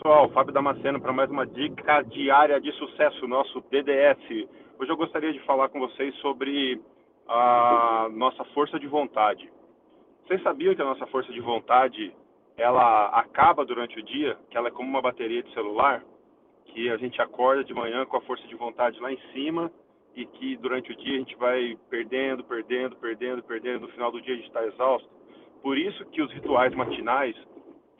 pessoal, Fábio Damasceno para mais uma dica diária de sucesso, nosso DDS. Hoje eu gostaria de falar com vocês sobre a nossa força de vontade. Vocês sabiam que a nossa força de vontade ela acaba durante o dia, que ela é como uma bateria de celular, que a gente acorda de manhã com a força de vontade lá em cima e que durante o dia a gente vai perdendo, perdendo, perdendo, perdendo, no final do dia a gente está exausto. Por isso que os rituais matinais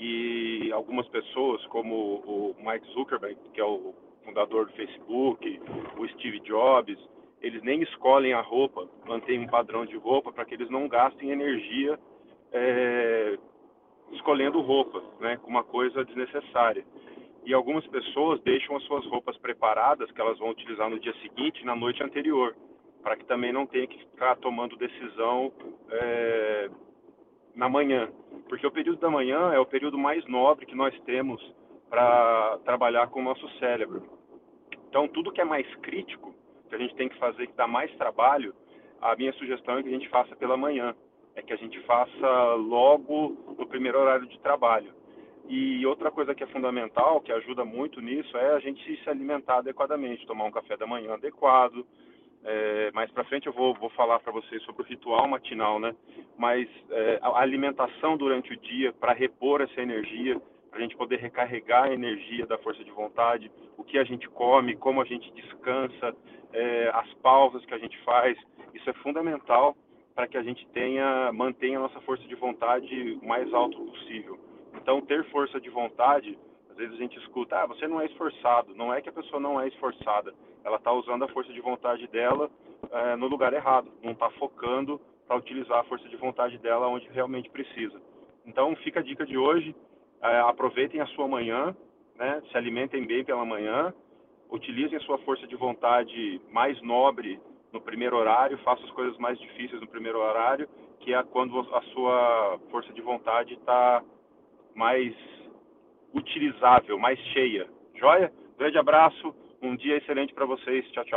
e algumas pessoas, como o Mike Zuckerberg, que é o fundador do Facebook, o Steve Jobs, eles nem escolhem a roupa, mantêm um padrão de roupa para que eles não gastem energia é, escolhendo roupas, né, com uma coisa desnecessária. E algumas pessoas deixam as suas roupas preparadas, que elas vão utilizar no dia seguinte, na noite anterior, para que também não tenha que ficar tomando decisão é, na manhã, porque o período da manhã é o período mais nobre que nós temos para trabalhar com o nosso cérebro. Então, tudo que é mais crítico, que a gente tem que fazer, que dá mais trabalho, a minha sugestão é que a gente faça pela manhã, é que a gente faça logo no primeiro horário de trabalho. E outra coisa que é fundamental, que ajuda muito nisso, é a gente se alimentar adequadamente, tomar um café da manhã adequado, é, mais para frente eu vou, vou falar para vocês sobre o ritual matinal, né? Mas é, a alimentação durante o dia para repor essa energia, para a gente poder recarregar a energia da força de vontade, o que a gente come, como a gente descansa, é, as pausas que a gente faz, isso é fundamental para que a gente tenha, mantenha a nossa força de vontade o mais alto possível. Então, ter força de vontade vezes a gente escuta, ah, você não é esforçado. Não é que a pessoa não é esforçada, ela está usando a força de vontade dela é, no lugar errado, não está focando para utilizar a força de vontade dela onde realmente precisa. Então, fica a dica de hoje, é, aproveitem a sua manhã, né, se alimentem bem pela manhã, utilizem a sua força de vontade mais nobre no primeiro horário, façam as coisas mais difíceis no primeiro horário, que é quando a sua força de vontade está mais utilizável, mais cheia. Joia? Grande abraço, um dia excelente para vocês. Tchau, tchau.